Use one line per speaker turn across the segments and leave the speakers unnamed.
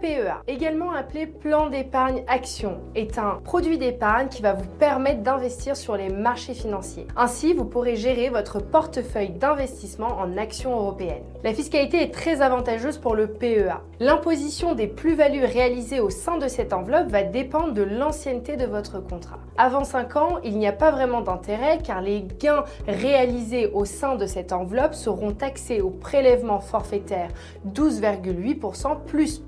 PEA, également appelé plan d'épargne action, est un produit d'épargne qui va vous permettre d'investir sur les marchés financiers. Ainsi, vous pourrez gérer votre portefeuille d'investissement en actions européennes. La fiscalité est très avantageuse pour le PEA. L'imposition des plus-values réalisées au sein de cette enveloppe va dépendre de l'ancienneté de votre contrat. Avant 5 ans, il n'y a pas vraiment d'intérêt car les gains réalisés au sein de cette enveloppe seront taxés au prélèvement forfaitaire 12,8% plus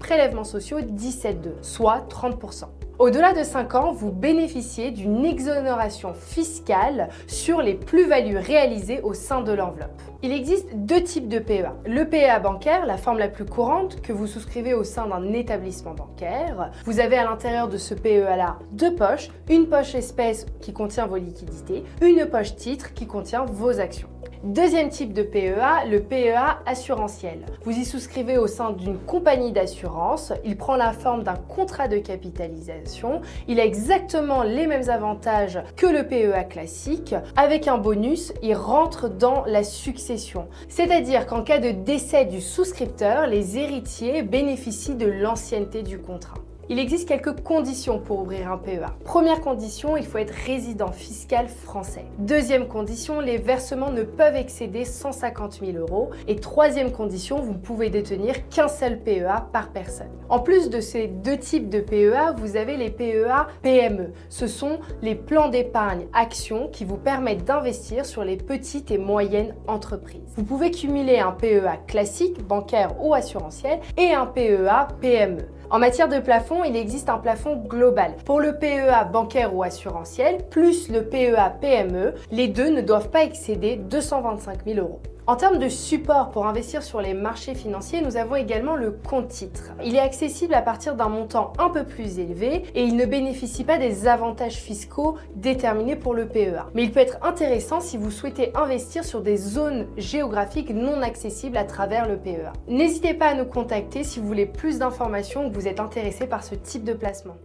sociaux 17,2, soit 30%. Au-delà de 5 ans, vous bénéficiez d'une exonération fiscale sur les plus-values réalisées au sein de l'enveloppe. Il existe deux types de PEA. Le PEA bancaire, la forme la plus courante que vous souscrivez au sein d'un établissement bancaire. Vous avez à l'intérieur de ce PEA-là deux poches, une poche espèce qui contient vos liquidités, une poche titre qui contient vos actions. Deuxième type de PEA, le PEA assurantiel. Vous y souscrivez au sein d'une compagnie d'assurance. Il prend la forme d'un contrat de capitalisation. Il a exactement les mêmes avantages que le PEA classique. Avec un bonus, il rentre dans la succession. C'est-à-dire qu'en cas de décès du souscripteur, les héritiers bénéficient de l'ancienneté du contrat. Il existe quelques conditions pour ouvrir un PEA. Première condition, il faut être résident fiscal français. Deuxième condition, les versements ne peuvent excéder 150 000 euros. Et troisième condition, vous ne pouvez détenir qu'un seul PEA par personne. En plus de ces deux types de PEA, vous avez les PEA PME. Ce sont les plans d'épargne actions qui vous permettent d'investir sur les petites et moyennes entreprises. Vous pouvez cumuler un PEA classique, bancaire ou assurantiel, et un PEA PME. En matière de plafond, il existe un plafond global. Pour le PEA bancaire ou assurantiel, plus le PEA PME, les deux ne doivent pas excéder 225 000 euros. En termes de support pour investir sur les marchés financiers, nous avons également le compte titre. Il est accessible à partir d'un montant un peu plus élevé et il ne bénéficie pas des avantages fiscaux déterminés pour le PEA. Mais il peut être intéressant si vous souhaitez investir sur des zones géographiques non accessibles à travers le PEA. N'hésitez pas à nous contacter si vous voulez plus d'informations ou que vous êtes intéressé par ce type de placement.